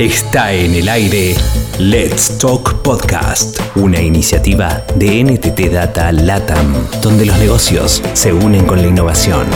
Está en el aire Let's Talk Podcast, una iniciativa de NTT Data LATAM, donde los negocios se unen con la innovación.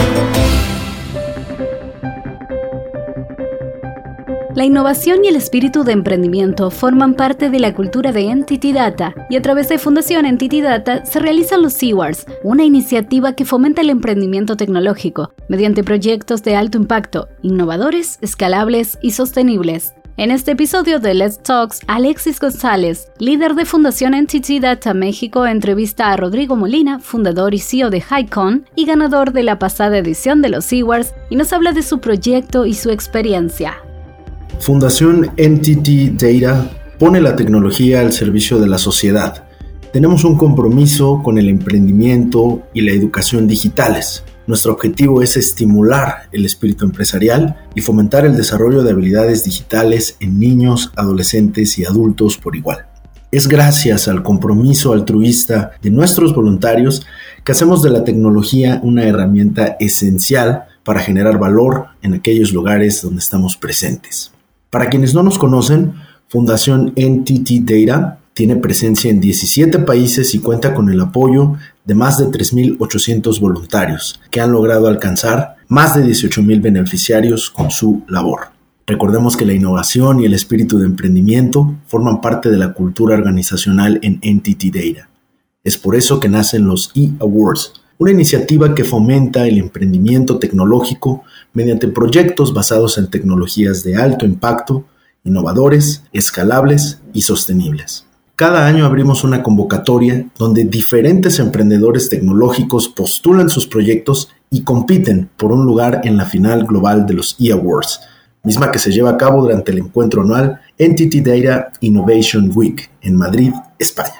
La innovación y el espíritu de emprendimiento forman parte de la cultura de Entity Data y a través de Fundación Entity Data se realizan los SeaWars, una iniciativa que fomenta el emprendimiento tecnológico mediante proyectos de alto impacto, innovadores, escalables y sostenibles. En este episodio de Let's Talks, Alexis González, líder de Fundación Entity Data México, entrevista a Rodrigo Molina, fundador y CEO de HighCon y ganador de la pasada edición de los SeaWars, y nos habla de su proyecto y su experiencia. Fundación Entity Data pone la tecnología al servicio de la sociedad. Tenemos un compromiso con el emprendimiento y la educación digitales. Nuestro objetivo es estimular el espíritu empresarial y fomentar el desarrollo de habilidades digitales en niños, adolescentes y adultos por igual. Es gracias al compromiso altruista de nuestros voluntarios que hacemos de la tecnología una herramienta esencial para generar valor en aquellos lugares donde estamos presentes. Para quienes no nos conocen, Fundación NTT Data tiene presencia en 17 países y cuenta con el apoyo de más de 3.800 voluntarios que han logrado alcanzar más de 18.000 beneficiarios con su labor. Recordemos que la innovación y el espíritu de emprendimiento forman parte de la cultura organizacional en Entity Data. Es por eso que nacen los E-Awards, una iniciativa que fomenta el emprendimiento tecnológico mediante proyectos basados en tecnologías de alto impacto, innovadores, escalables y sostenibles. Cada año abrimos una convocatoria donde diferentes emprendedores tecnológicos postulan sus proyectos y compiten por un lugar en la final global de los E-Awards, misma que se lleva a cabo durante el encuentro anual Entity Data Innovation Week en Madrid, España.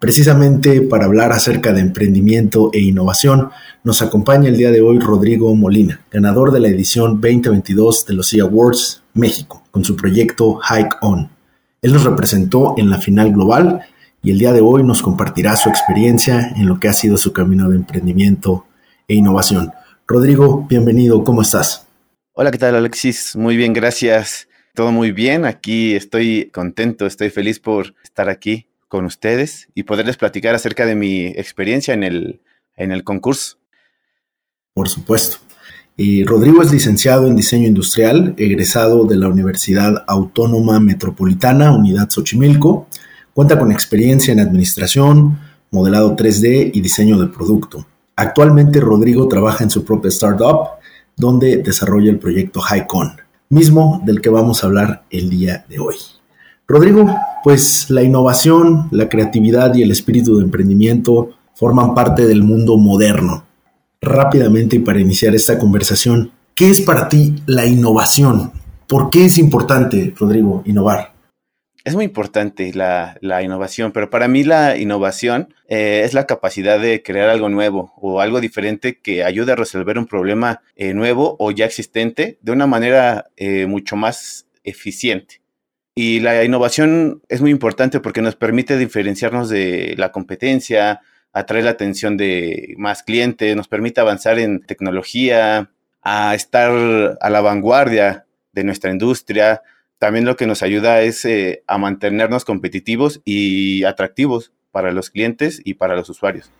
Precisamente para hablar acerca de emprendimiento e innovación, nos acompaña el día de hoy Rodrigo Molina, ganador de la edición 2022 de los E-Awards México, con su proyecto Hike On. Él nos representó en la final global y el día de hoy nos compartirá su experiencia en lo que ha sido su camino de emprendimiento e innovación. Rodrigo, bienvenido, ¿cómo estás? Hola, ¿qué tal Alexis? Muy bien, gracias. Todo muy bien, aquí estoy contento, estoy feliz por estar aquí con ustedes y poderles platicar acerca de mi experiencia en el, en el concurso. Por supuesto. Rodrigo es licenciado en diseño industrial, egresado de la Universidad Autónoma Metropolitana, Unidad Xochimilco. Cuenta con experiencia en administración, modelado 3D y diseño de producto. Actualmente Rodrigo trabaja en su propia startup, donde desarrolla el proyecto HighCon, mismo del que vamos a hablar el día de hoy. Rodrigo, pues la innovación, la creatividad y el espíritu de emprendimiento forman parte del mundo moderno. Rápidamente para iniciar esta conversación, ¿qué es para ti la innovación? ¿Por qué es importante, Rodrigo, innovar? Es muy importante la, innovación, pero para mí la innovación eh, es la capacidad de crear algo nuevo o algo diferente que ayude a resolver un problema eh, nuevo o ya existente de una manera eh, mucho más eficiente. Y la innovación es muy importante porque nos permite diferenciarnos de la competencia, atraer la atención de más clientes, nos permite avanzar en tecnología, a estar a la vanguardia de nuestra industria. También lo que nos ayuda es eh, a mantenernos competitivos y atractivos para los clientes y para los usuarios.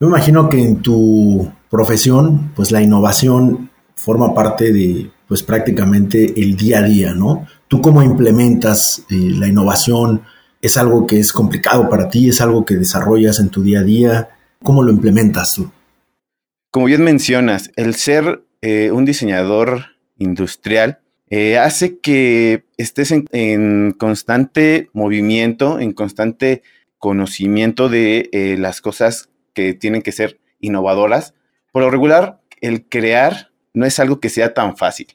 Me imagino que en tu profesión, pues la innovación forma parte de, pues prácticamente el día a día, ¿no? ¿Tú cómo implementas eh, la innovación? ¿Es algo que es complicado para ti? ¿Es algo que desarrollas en tu día a día? ¿Cómo lo implementas tú? Como bien mencionas, el ser eh, un diseñador industrial eh, hace que estés en, constante movimiento, en constante conocimiento de las cosas que tienen que ser innovadoras. Por lo regular, el crear no es algo que sea tan fácil.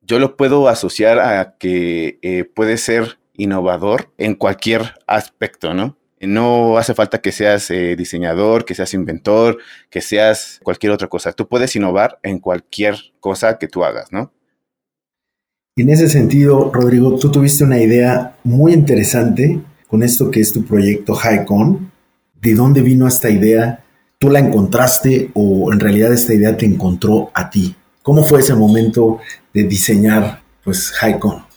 Yo lo puedo asociar a que eh, puede ser innovador en cualquier aspecto, ¿no? No hace falta que seas eh, diseñador, que seas inventor, que seas cualquier otra cosa. Tú puedes innovar en cualquier cosa que tú hagas, ¿no? En ese sentido, Rodrigo, tú tuviste una idea muy interesante con esto que es tu proyecto HighCon. ¿De dónde vino esta idea? ¿Tú la encontraste o en realidad esta idea te encontró a ti? ¿Cómo fue ese momento de diseñar pues HighCon?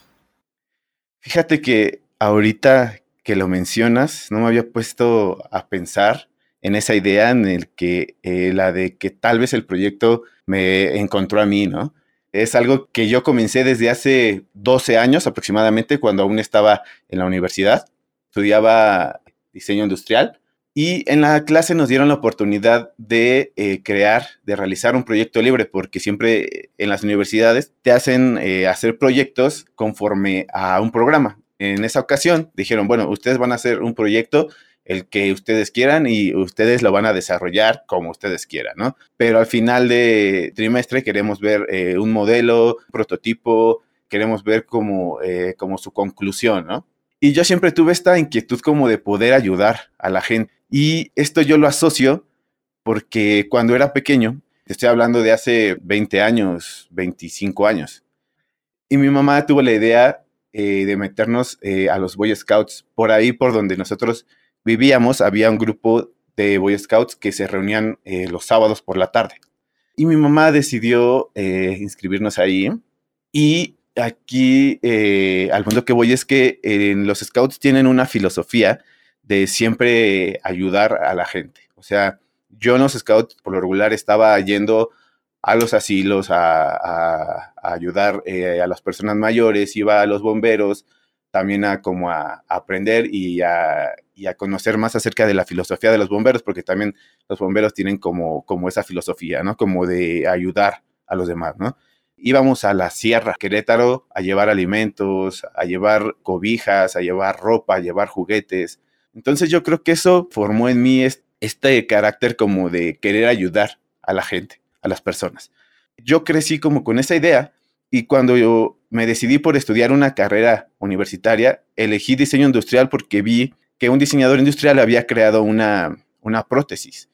Fíjate que ahorita que lo mencionas, no me había puesto a pensar en esa idea en el que eh, la de que tal vez el proyecto me encontró a mí, ¿no? Es algo que yo comencé desde hace 12 años aproximadamente, cuando aún estaba en la universidad. Estudiaba diseño industrial y en la clase nos dieron la oportunidad de eh, crear, de realizar un proyecto libre, porque siempre en las universidades te hacen eh, hacer proyectos conforme a un programa. En esa ocasión dijeron, bueno, ustedes van a hacer un proyecto el que ustedes quieran y ustedes lo van a desarrollar como ustedes quieran, ¿no? Pero al final de trimestre queremos ver eh, un modelo, un prototipo, queremos ver como, como su conclusión, ¿no? Y yo siempre tuve esta inquietud como de poder ayudar a la gente. Y esto yo lo asocio porque cuando era pequeño, estoy hablando de hace 20 años, 25 años, y mi mamá tuvo la idea eh, de meternos eh, a los Boy Scouts. Por ahí, por donde nosotros vivíamos, había un grupo de Boy Scouts que se reunían eh, los sábados por la tarde. Y mi mamá decidió inscribirnos ahí. Y aquí, al punto que voy es que los Scouts tienen una filosofía de siempre ayudar a la gente. O sea, yo en los scouts por lo regular estaba yendo a los asilos a, ayudar eh, a las personas mayores, iba a los bomberos también a como a, aprender y a, conocer más acerca de la filosofía de los bomberos, porque también los bomberos tienen como, como esa filosofía, ¿no? Como de ayudar a los demás, ¿no? Íbamos a la sierra, Querétaro, a llevar alimentos, a llevar cobijas, a llevar ropa, a llevar juguetes, entonces yo creo que eso formó en mí este carácter como de querer ayudar a la gente, a las personas. Yo crecí como con esa idea y cuando yo me decidí por estudiar una carrera universitaria, elegí diseño industrial porque vi que un diseñador industrial había creado una, una prótesis.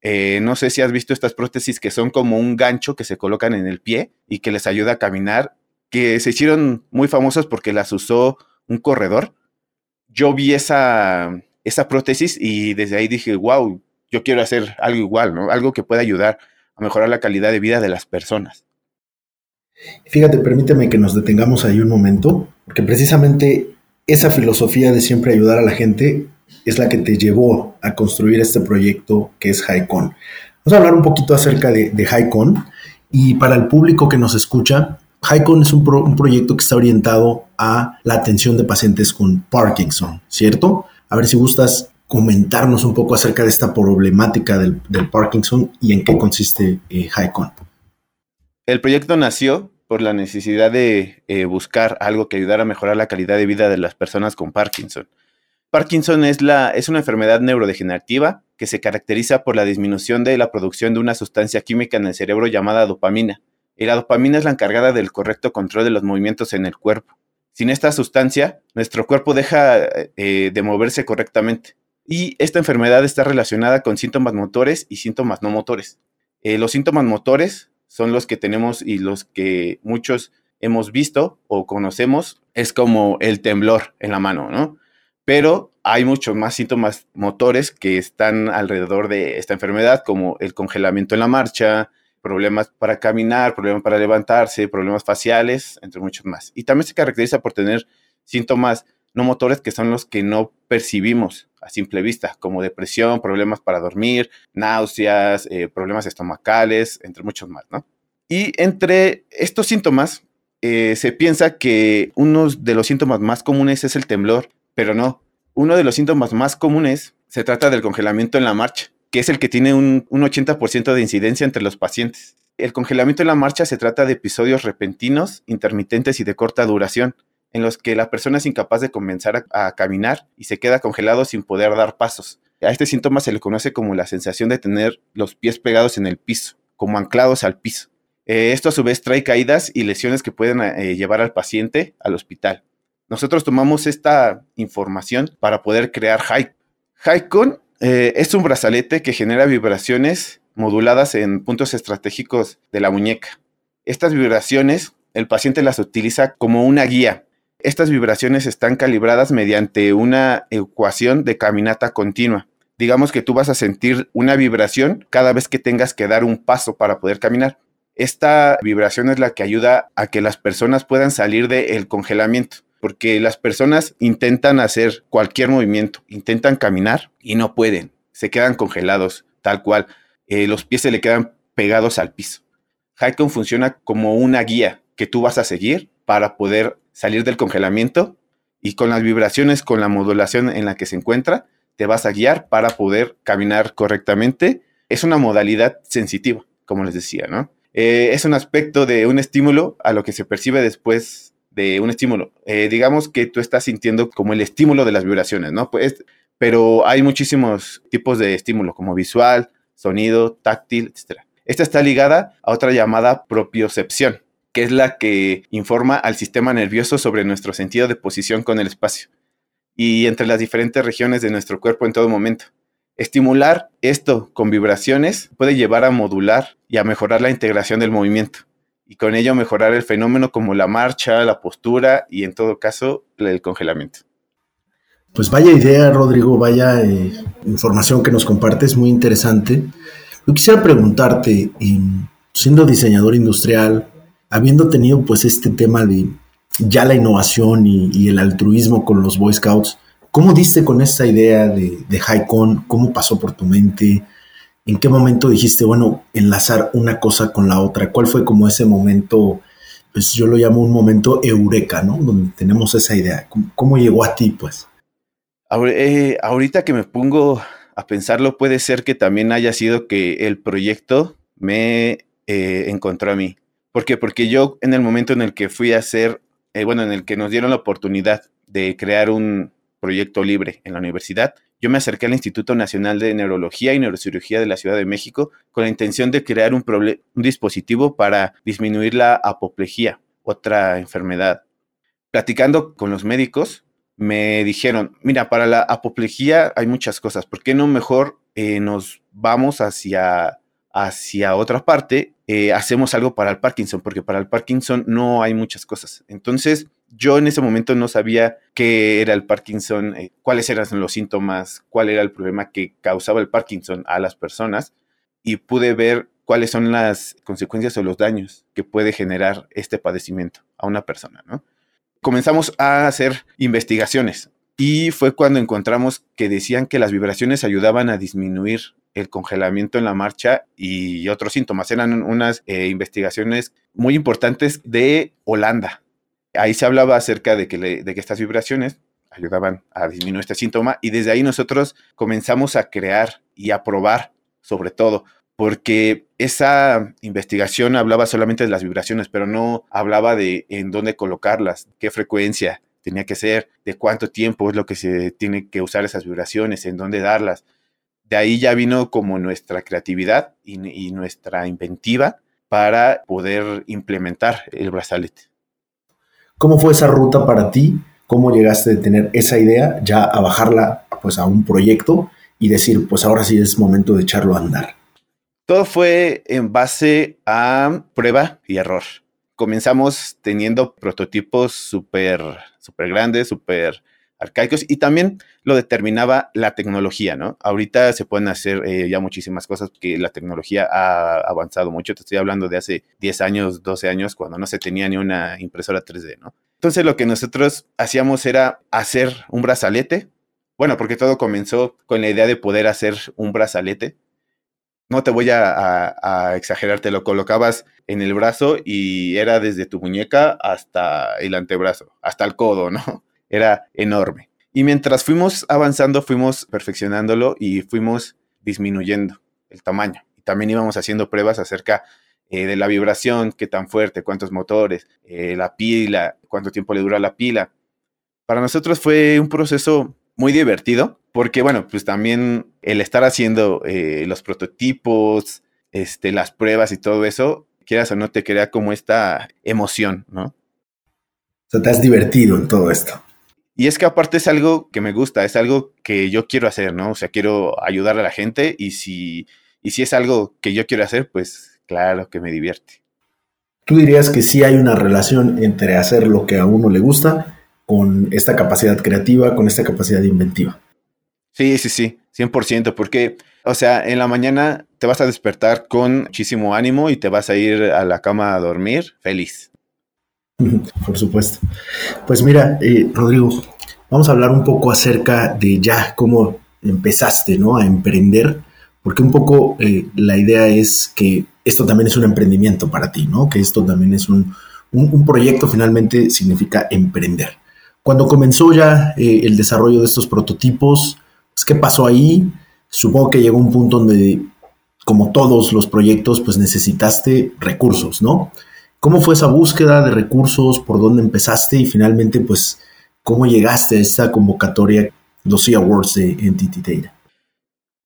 Eh, no sé si has visto estas prótesis que son como un gancho que se colocan en el pie y que les ayuda a caminar, que se hicieron muy famosas porque las usó un corredor yo vi esa, esa prótesis y desde ahí dije, wow, yo quiero hacer algo igual, ¿no? Algo que pueda ayudar a mejorar la calidad de vida de las personas. Fíjate, permíteme que nos detengamos ahí un momento, porque precisamente esa filosofía de siempre ayudar a la gente es la que te llevó a construir este proyecto que es HighCon. Vamos a hablar un poquito acerca de, de y para el público que nos escucha, HighCon es un, proyecto que está orientado a la atención de pacientes con Parkinson, ¿cierto? A ver si gustas comentarnos un poco acerca de esta problemática del, Parkinson y en qué consiste eh, El proyecto nació por la necesidad de eh, buscar algo que ayudara a mejorar la calidad de vida de las personas con Parkinson. Parkinson es una enfermedad neurodegenerativa que se caracteriza por la disminución de la producción de una sustancia química en el cerebro llamada dopamina y la dopamina es la encargada del correcto control de los movimientos en el cuerpo. Sin esta sustancia, nuestro cuerpo deja eh, de moverse correctamente. Y esta enfermedad está relacionada con síntomas motores y síntomas no motores. Eh, los síntomas motores son los que tenemos y los que muchos hemos visto o conocemos, es como el temblor en la mano, ¿no? Pero hay muchos más síntomas motores que están alrededor de esta enfermedad, como el congelamiento en la marcha, problemas para caminar, problemas para levantarse, problemas faciales, entre muchos más. Y también se caracteriza por tener síntomas no motores que son los que no percibimos a simple vista, como depresión, problemas para dormir, náuseas, eh, problemas estomacales, entre muchos más, ¿no? Y entre estos síntomas eh, se piensa que uno de los síntomas más comunes es el temblor, pero no. Uno de los síntomas más comunes se trata del congelamiento en la marcha que es el que tiene un, 80% de incidencia entre los pacientes. El congelamiento en la marcha se trata de episodios repentinos, intermitentes y de corta duración, en los que la persona es incapaz de comenzar a, caminar y se queda congelado sin poder dar pasos. A este síntoma se le conoce como la sensación de tener los pies pegados en el piso, como anclados al piso. Eh, esto a su vez trae caídas y lesiones que pueden eh, llevar al paciente al hospital. Nosotros tomamos esta información para poder crear Hype. HiCon eh, es un brazalete que genera vibraciones moduladas en puntos estratégicos de la muñeca. Estas vibraciones, el paciente las utiliza como una guía. Estas vibraciones están calibradas mediante una ecuación de caminata continua. Digamos que tú vas a sentir una vibración cada vez que tengas que dar un paso para poder caminar. Esta vibración es la que ayuda a que las personas puedan salir del congelamiento porque las personas intentan hacer cualquier movimiento, intentan caminar y no pueden, se quedan congelados, tal cual. Eh, los pies se le quedan pegados al piso. Haikon funciona como una guía que tú vas a seguir para poder salir del congelamiento y con las vibraciones, con la modulación en la que se encuentra, te vas a guiar para poder caminar correctamente. Es una modalidad sensitiva, como les decía, ¿no? Eh, es un aspecto de un estímulo a lo que se percibe después de un estímulo. Eh, digamos que tú estás sintiendo como el estímulo de las vibraciones, ¿no? Pues, pero hay muchísimos tipos de estímulo, como visual, sonido, táctil, etc. Esta está ligada a otra llamada propiocepción, que es la que informa al sistema nervioso sobre nuestro sentido de posición con el espacio y entre las diferentes regiones de nuestro cuerpo en todo momento. Estimular esto con vibraciones puede llevar a modular y a mejorar la integración del movimiento y con ello mejorar el fenómeno como la marcha, la postura y en todo caso el congelamiento. Pues vaya idea, Rodrigo, vaya eh, información que nos compartes, muy interesante. Yo quisiera preguntarte, siendo diseñador industrial, habiendo tenido pues este tema de ya la innovación y, el altruismo con los Boy Scouts, ¿cómo diste con esa idea de, de HighCon? ¿Cómo pasó por tu mente? ¿En qué momento dijiste, bueno, enlazar una cosa con la otra? ¿Cuál fue como ese momento, pues yo lo llamo un momento eureka, ¿no? Donde tenemos esa idea. ¿Cómo, llegó a ti, pues? Eh, ahorita que me pongo a pensarlo, puede ser que también haya sido que el proyecto me eh, encontró a mí. ¿Por qué? Porque yo en el momento en el que fui a hacer, eh, bueno, en el que nos dieron la oportunidad de crear un proyecto libre en la universidad, yo me acerqué al Instituto Nacional de Neurología y Neurocirugía de la Ciudad de México con la intención de crear un, dispositivo para disminuir la apoplejía, otra enfermedad. Platicando con los médicos, me dijeron, mira, para la apoplejía hay muchas cosas, ¿por qué no mejor eh, nos vamos hacia, hacia otra parte eh, hacemos algo para el Parkinson, porque para el Parkinson no hay muchas cosas. Entonces, yo en ese momento no sabía qué era el Parkinson, eh, cuáles eran los síntomas, cuál era el problema que causaba el Parkinson a las personas y pude ver cuáles son las consecuencias o los daños que puede generar este padecimiento a una persona, ¿no? Comenzamos a hacer investigaciones y fue cuando encontramos que decían que las vibraciones ayudaban a disminuir el congelamiento en la marcha y otros síntomas. Eran unas eh, investigaciones muy importantes de Holanda. Ahí se hablaba acerca de que, de que estas vibraciones ayudaban a disminuir este síntoma y desde ahí nosotros comenzamos a crear y a probar sobre todo porque esa investigación hablaba solamente de las vibraciones, pero no hablaba de en dónde colocarlas, qué frecuencia tenía que ser, de cuánto tiempo es lo que se tiene que usar esas vibraciones, en dónde darlas de ahí ya vino como nuestra creatividad y, nuestra inventiva para poder implementar el brazalete. ¿Cómo fue esa ruta para ti? ¿Cómo llegaste de tener esa idea ya a bajarla pues a un proyecto y decir, pues ahora sí es momento de echarlo a andar? Todo fue en base a prueba y error. Comenzamos teniendo prototipos súper, súper grandes, súper y también lo determinaba la tecnología, ¿no? Ahorita se pueden hacer eh, ya muchísimas cosas porque la tecnología ha avanzado mucho. Te estoy hablando de hace 10 años, 12 años, cuando no se tenía ni una impresora 3D, ¿no? Entonces lo que nosotros hacíamos era hacer un brazalete. Bueno, porque todo comenzó con la idea de poder hacer un brazalete. No te voy a, a exagerar, te lo colocabas en el brazo y era desde tu muñeca hasta el antebrazo, hasta el codo, ¿no? Era enorme. Y mientras fuimos avanzando, fuimos perfeccionándolo y fuimos disminuyendo el tamaño. También íbamos haciendo pruebas acerca eh, de la vibración, qué tan fuerte, cuántos motores, eh, la pila, cuánto tiempo le dura la pila. Para nosotros fue un proceso muy divertido, porque bueno, pues también el estar haciendo eh, los prototipos, este, las pruebas y todo eso, quieras o no, te crea como esta emoción, ¿no? O sea, te has divertido en todo esto. Y es que aparte es algo que me gusta, es algo que yo quiero hacer, ¿no? O sea, quiero ayudar a la gente y si, y si es algo que yo quiero hacer, pues claro que me divierte. ¿Tú dirías que sí hay una relación entre hacer lo que a uno le gusta con esta capacidad creativa, con esta capacidad inventiva? Sí, sí, sí, 100%, porque, o sea, en la mañana te vas a despertar con muchísimo ánimo y te vas a ir a la cama a dormir feliz. Por supuesto. Pues mira, eh, Rodrigo, vamos a hablar un poco acerca de ya cómo empezaste ¿no? a emprender, porque un poco eh, la idea es que esto también es un emprendimiento para ti, ¿no? que esto también es un, un, proyecto, finalmente significa emprender. Cuando comenzó ya eh, el desarrollo de estos prototipos, pues, ¿qué pasó ahí? Supongo que llegó un punto donde, como todos los proyectos, pues necesitaste recursos, ¿no? ¿Cómo fue esa búsqueda de recursos? ¿Por dónde empezaste? Y finalmente, pues, ¿cómo llegaste a esta convocatoria, los C Awards de Entity Data?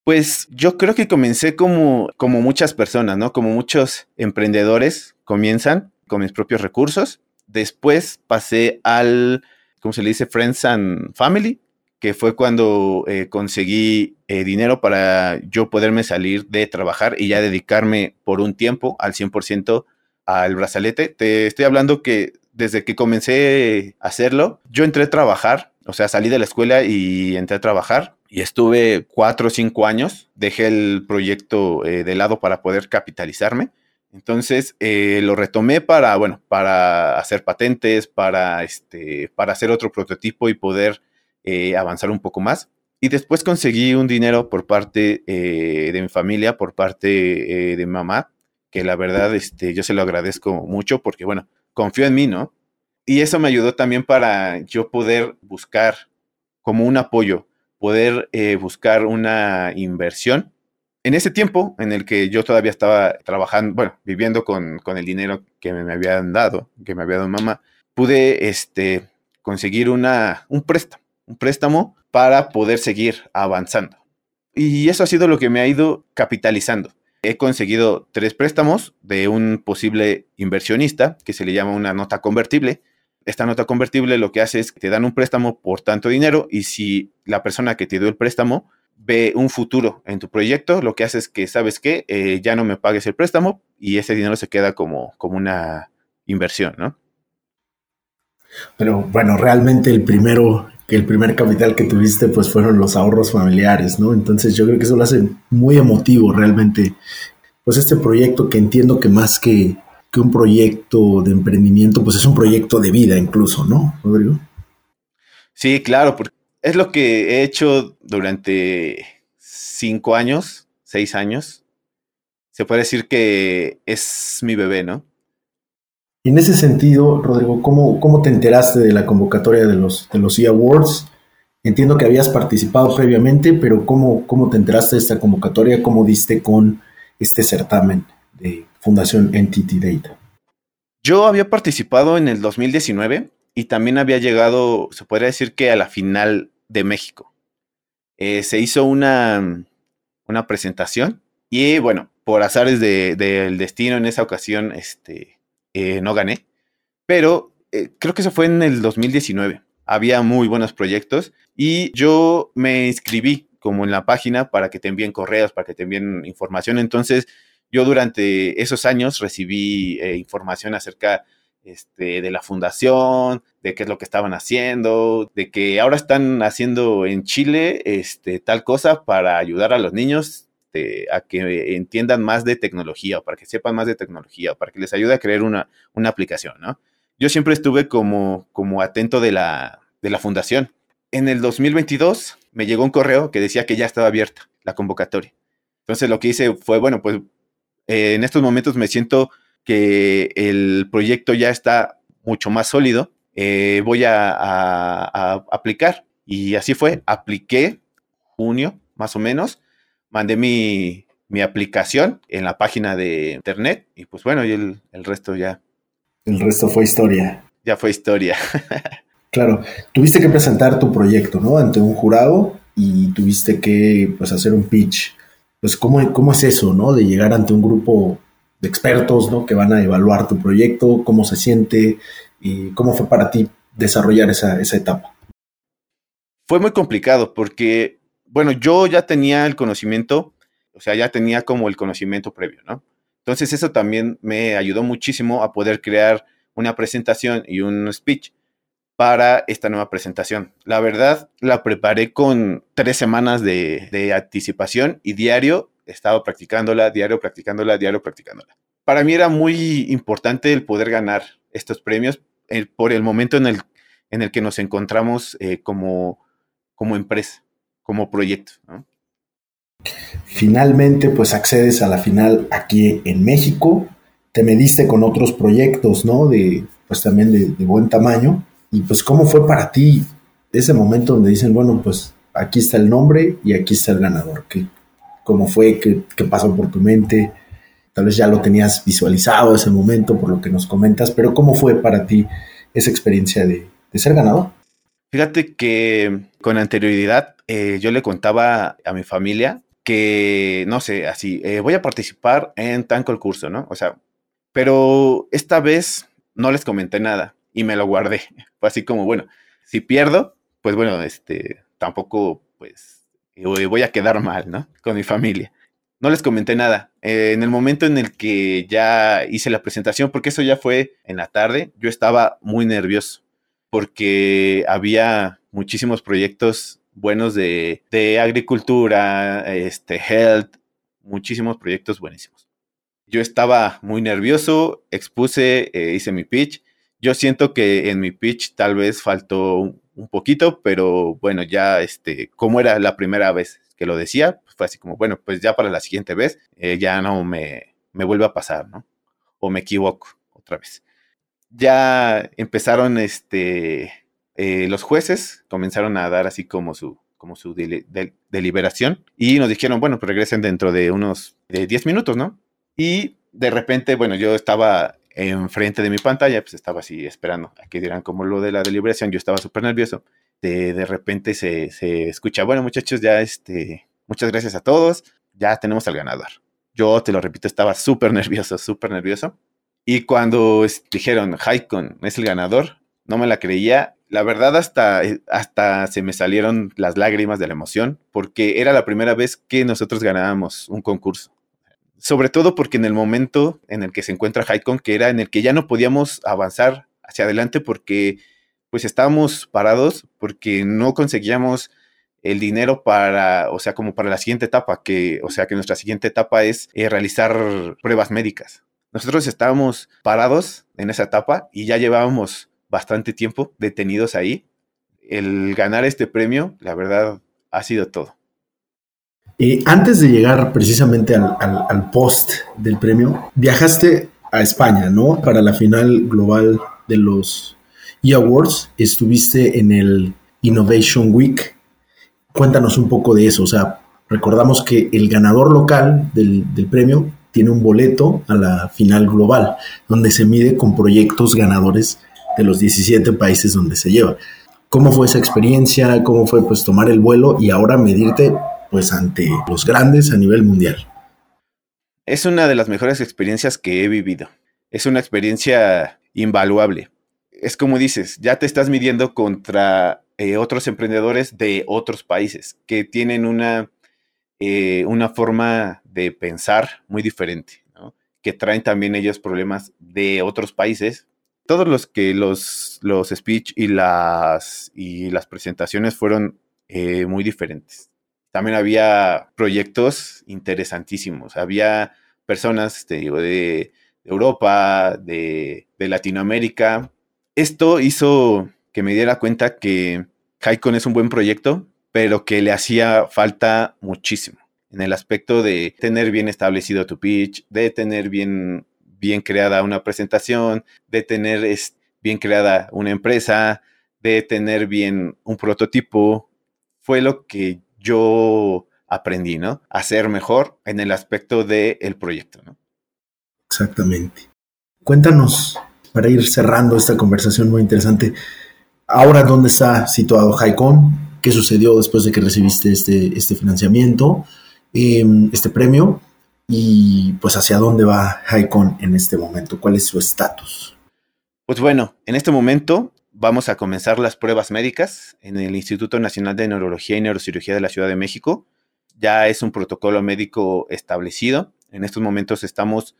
Pues yo creo que comencé como, como muchas personas, ¿no? Como muchos emprendedores comienzan con mis propios recursos. Después pasé al, ¿cómo se le dice? Friends and Family, que fue cuando eh, conseguí eh, dinero para yo poderme salir de trabajar y ya dedicarme por un tiempo al 100% al brazalete. Te estoy hablando que desde que comencé a hacerlo, yo entré a trabajar, o sea, salí de la escuela y entré a trabajar y estuve cuatro o cinco años. Dejé el proyecto eh, de lado para poder capitalizarme. Entonces eh, lo retomé para, bueno, para hacer patentes, para, este, para hacer otro prototipo y poder eh, avanzar un poco más. Y después conseguí un dinero por parte de mi familia, por parte de mi mamá, que la verdad este, yo se lo agradezco mucho porque, bueno, confío en mí, ¿no? Y eso me ayudó también para yo poder buscar como un apoyo, poder eh, buscar una inversión. En ese tiempo en el que yo todavía estaba trabajando, bueno, viviendo con, con el dinero que me, habían dado, que me había dado mamá, pude este, conseguir una, un préstamo, un préstamo para poder seguir avanzando. Y eso ha sido lo que me ha ido capitalizando he conseguido tres préstamos de un posible inversionista que se le llama una nota convertible. Esta nota convertible lo que hace es que te dan un préstamo por tanto dinero y si la persona que te dio el préstamo ve un futuro en tu proyecto, lo que hace es que, ¿sabes qué? Eh, ya no me pagues el préstamo y ese dinero se queda como, como una inversión, ¿no? Pero bueno, realmente el primero, que el primer capital que tuviste pues fueron los ahorros familiares, ¿no? Entonces yo creo que eso lo hace muy emotivo realmente, pues este proyecto que entiendo que más que, que un proyecto de emprendimiento, pues es un proyecto de vida incluso, ¿no, Rodrigo? Sí, claro, porque es lo que he hecho durante cinco años, seis años. Se puede decir que es mi bebé, ¿no? En ese sentido, Rodrigo, ¿cómo, ¿cómo, te enteraste de la convocatoria de los, de los E-Awards? Entiendo que habías participado previamente, pero ¿cómo, ¿cómo te enteraste de esta convocatoria? ¿Cómo diste con este certamen de Fundación Entity Data? Yo había participado en el 2019 y también había llegado, se podría decir que a la final de México. Eh, se hizo una, una presentación y bueno, por azares del destino en esa ocasión, este, eh, no gané, pero eh, creo que eso fue en el 2019. Había muy buenos proyectos y yo me inscribí como en la página para que te envíen correos, para que te envíen información. Entonces, yo durante esos años recibí eh, información acerca este, de la fundación, de qué es lo que estaban haciendo, de que ahora están haciendo en Chile este, tal cosa para ayudar a los niños este, a que entiendan más de tecnología o para que sepan más de tecnología o para que les ayude a crear una, una aplicación, ¿no? Yo siempre estuve como, como atento de la, de la fundación. En el 2022 me llegó un correo que decía que ya estaba abierta la convocatoria. Entonces lo que hice fue, bueno, pues eh, en estos momentos me siento que el proyecto ya está mucho más sólido, eh, voy a, a, aplicar. Y así fue, apliqué junio más o menos, mandé mi, aplicación en la página de internet y pues bueno, y el, resto ya. El resto fue historia. Ya fue historia. claro, tuviste que presentar tu proyecto, ¿no? Ante un jurado y tuviste que pues hacer un pitch. Pues ¿cómo, cómo es eso, ¿no? De llegar ante un grupo de expertos, ¿no? Que van a evaluar tu proyecto, cómo se siente y cómo fue para ti desarrollar esa, esa etapa. Fue muy complicado porque bueno, yo ya tenía el conocimiento, o sea, ya tenía como el conocimiento previo, ¿no? Entonces eso también me ayudó muchísimo a poder crear una presentación y un speech para esta nueva presentación. La verdad, la preparé con tres semanas de, anticipación y diario he estado practicándola, diario practicándola, diario practicándola. Para mí era muy importante el poder ganar estos premios por el momento en el, en el que nos encontramos eh, como, como empresa, como proyecto. Finalmente, pues accedes a la final aquí en México, te mediste con otros proyectos, ¿no? De, pues también de, buen tamaño. Y pues, ¿cómo fue para ti ese momento donde dicen, bueno, pues aquí está el nombre y aquí está el ganador? ¿Qué, ¿Cómo fue? ¿Qué, ¿Qué pasó por tu mente? Tal vez ya lo tenías visualizado ese momento por lo que nos comentas, pero ¿cómo fue para ti esa experiencia de, ser ganador? Fíjate que con anterioridad eh, yo le contaba a mi familia que, no sé, así, eh, voy a participar en tan concurso, ¿no? O sea, pero esta vez no les comenté nada y me lo guardé. Fue así como, bueno, si pierdo, pues bueno, este, tampoco, pues, voy a quedar mal, ¿no? Con mi familia. No les comenté nada. Eh, en el momento en el que ya hice la presentación, porque eso ya fue en la tarde, yo estaba muy nervioso porque había muchísimos proyectos buenos de, agricultura, este, health, muchísimos proyectos buenísimos. Yo estaba muy nervioso, expuse, eh, hice mi pitch. Yo siento que en mi pitch tal vez faltó un, poquito, pero bueno, ya este, como era la primera vez que lo decía, fue así como, bueno, pues ya para la siguiente vez eh, ya no me, me vuelve a pasar, ¿no? O me equivoco otra vez. Ya empezaron este, eh, los jueces, comenzaron a dar así como su, como su deliberación y nos dijeron, bueno, pues regresen dentro de unos 10 minutos, ¿no? Y de repente, bueno, yo estaba enfrente de mi pantalla, pues estaba así esperando a que dieran como lo de la deliberación, yo estaba súper nervioso. De, de repente se, se, escucha, bueno muchachos, ya este, muchas gracias a todos, ya tenemos al ganador. Yo te lo repito, estaba súper nervioso, súper nervioso. Y cuando dijeron, Haikon es el ganador, no me la creía. La verdad, hasta, eh, hasta se me salieron las lágrimas de la emoción, porque era la primera vez que nosotros ganábamos un concurso sobre todo porque en el momento en el que se encuentra Haikon, que era en el que ya no podíamos avanzar hacia adelante porque pues estábamos parados, porque no conseguíamos el dinero para, o sea, como para la siguiente etapa, que, o sea, que nuestra siguiente etapa es eh, realizar pruebas médicas. Nosotros estábamos parados en esa etapa y ya llevábamos bastante tiempo detenidos ahí. El ganar este premio, la verdad, ha sido todo. Eh, antes de llegar precisamente al, post del premio, viajaste a España, ¿no? Para la final global de los E-Awards. Estuviste en el Innovation Week. Cuéntanos un poco de eso. O sea, recordamos que el ganador local del, del premio tiene un boleto a la final global, donde se mide con proyectos ganadores de los 17 países donde se lleva. ¿Cómo fue esa experiencia? ¿Cómo fue pues tomar el vuelo y ahora medirte pues ante los grandes a nivel mundial. Es una de las mejores experiencias que he vivido. Es una experiencia invaluable. Es como dices, ya te estás midiendo contra eh, otros emprendedores de otros países que tienen una, eh, una forma de pensar muy diferente, que traen también ellos problemas de otros países. Todos los que los, los speech y las, y las presentaciones fueron eh, muy diferentes también había proyectos interesantísimos. Había personas, te digo, de, Europa, de, Latinoamérica. Esto hizo que me diera cuenta que Haikon es un buen proyecto, pero que le hacía falta muchísimo en el aspecto de tener bien establecido tu pitch, de tener bien, bien creada una presentación, de tener bien creada una empresa, de tener bien un prototipo. Fue lo que yo aprendí, ¿no? A ser mejor en el aspecto del proyecto, ¿no? Exactamente. Cuéntanos, para ir cerrando esta conversación muy interesante, ahora dónde está situado Haikon, qué sucedió después de que recibiste este, este financiamiento, em, este premio, y pues hacia dónde va Haikon en este momento, cuál es su estatus. Pues bueno, en este momento vamos a comenzar las pruebas médicas en el Instituto Nacional de Neurología y Neurocirugía de la Ciudad de México. Ya es un protocolo médico establecido. En estos momentos estamos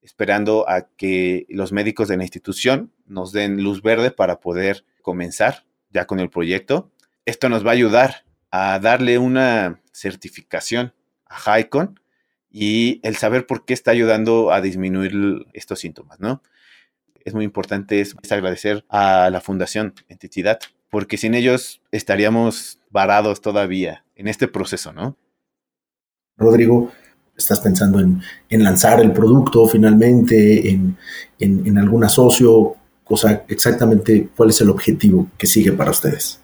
esperando a que los médicos de la institución nos den luz verde para poder comenzar ya con el proyecto. Esto nos va a ayudar a darle una certificación a Haikon y el saber por qué está ayudando a disminuir estos síntomas, ¿no? es muy importante es, agradecer a la Fundación Entidad, porque sin ellos estaríamos varados todavía en este proceso, ¿no? Rodrigo, estás pensando en, lanzar el producto finalmente, en, algún asocio, exactamente cuál es el objetivo que sigue para ustedes.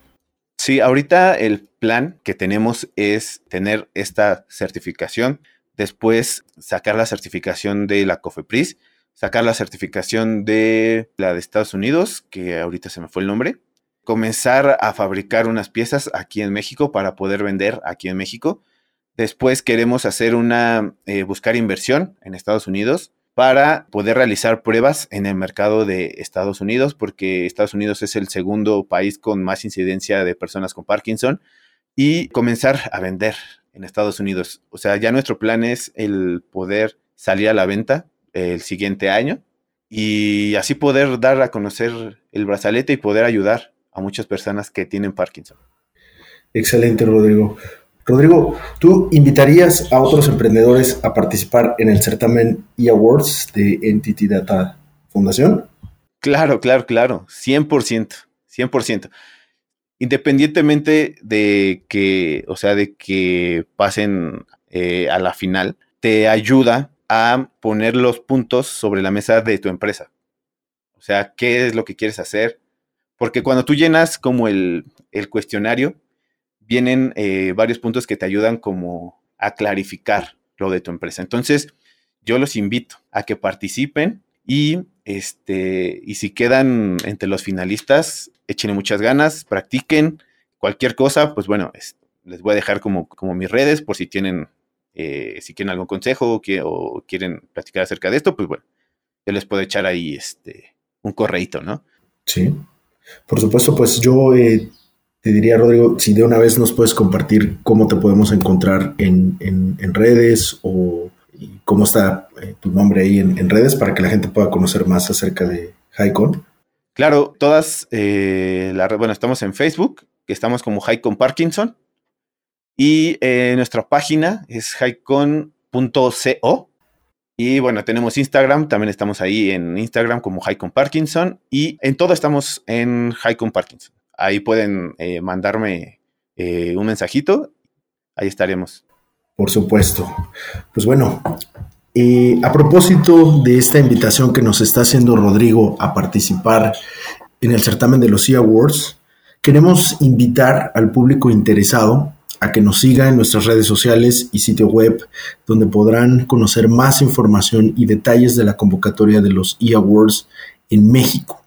Sí, ahorita el plan que tenemos es tener esta certificación, después sacar la certificación de la COFEPRIS, sacar la certificación de la de Estados Unidos, que ahorita se me fue el nombre, comenzar a fabricar unas piezas aquí en México para poder vender aquí en México. Después queremos hacer una, eh, buscar inversión en Estados Unidos para poder realizar pruebas en el mercado de Estados Unidos, porque Estados Unidos es el segundo país con más incidencia de personas con Parkinson, y comenzar a vender en Estados Unidos. O sea, ya nuestro plan es el poder salir a la venta el siguiente año y así poder dar a conocer el brazalete y poder ayudar a muchas personas que tienen Parkinson. Excelente, Rodrigo. Rodrigo, ¿tú invitarías a otros emprendedores a participar en el certamen eAwards de Entity Data Fundación? Claro, claro, claro, 100%, 100%. Independientemente de que, o sea, de que pasen eh, a la final, te ayuda a poner los puntos sobre la mesa de tu empresa. O sea, ¿qué es lo que quieres hacer? Porque cuando tú llenas como el, el cuestionario, vienen eh, varios puntos que te ayudan como a clarificar lo de tu empresa. Entonces, yo los invito a que participen y, este, y si quedan entre los finalistas, échenle muchas ganas, practiquen cualquier cosa, pues bueno, les voy a dejar como, como mis redes por si tienen, eh, si quieren algún consejo o, que, o, quieren platicar acerca de esto, pues bueno, yo les puedo echar ahí este, un correito, ¿no? Sí. Por supuesto, pues yo eh, te diría, Rodrigo, si de una vez nos puedes compartir cómo te podemos encontrar en, redes o cómo está eh, tu nombre ahí en, redes para que la gente pueda conocer más acerca de Highcon. Claro, todas, eh, la, bueno, estamos en Facebook, que estamos como Highcon Parkinson, y eh, nuestra página es highcon.co. Y bueno, tenemos Instagram, también estamos ahí en Instagram como Highcon Parkinson, y en todo estamos en Highcon Parkinson ahí pueden eh, mandarme eh, un mensajito, ahí estaremos. Por supuesto. Pues bueno, eh, a propósito de esta invitación que nos está haciendo Rodrigo a participar en el certamen de los E-Awards, queremos invitar al público interesado a que nos siga en nuestras redes sociales y sitio web, donde podrán conocer más información y detalles de la convocatoria de los E-Awards en México.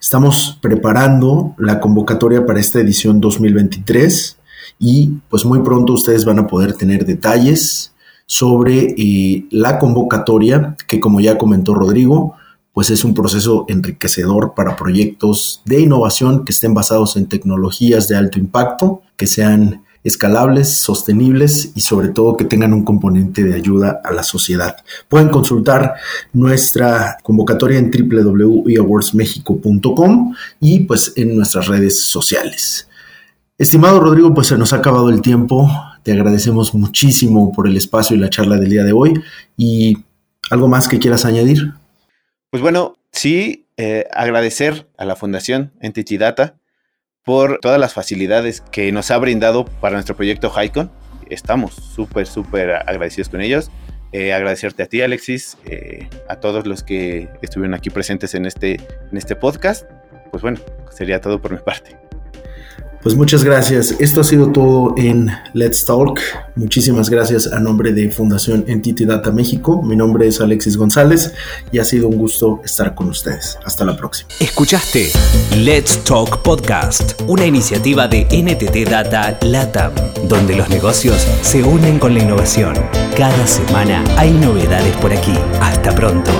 Estamos preparando la convocatoria para esta edición 2023 y pues muy pronto ustedes van a poder tener detalles sobre eh, la convocatoria que como ya comentó Rodrigo, pues es un proceso enriquecedor para proyectos de innovación que estén basados en tecnologías de alto impacto, que sean escalables, sostenibles y sobre todo que tengan un componente de ayuda a la sociedad. Pueden consultar nuestra convocatoria en www.eawardsmexico.com y pues en nuestras redes sociales. Estimado Rodrigo, pues se nos ha acabado el tiempo. Te agradecemos muchísimo por el espacio y la charla del día de hoy. ¿Y algo más que quieras añadir? Pues bueno, sí, eh, agradecer a la Fundación Entity Data por todas las facilidades que nos ha brindado para nuestro proyecto Highcon. Estamos súper, súper agradecidos con ellos. Eh, agradecerte a ti, Alexis, eh, a todos los que estuvieron aquí presentes en este, en este podcast. Pues bueno, sería todo por mi parte. Pues muchas gracias. Esto ha sido todo en Let's Talk. Muchísimas gracias a nombre de Fundación Entity Data México. Mi nombre es Alexis González y ha sido un gusto estar con ustedes. Hasta la próxima. Escuchaste Let's Talk Podcast, una iniciativa de NTT Data LATAM, donde los negocios se unen con la innovación. Cada semana hay novedades por aquí. Hasta pronto.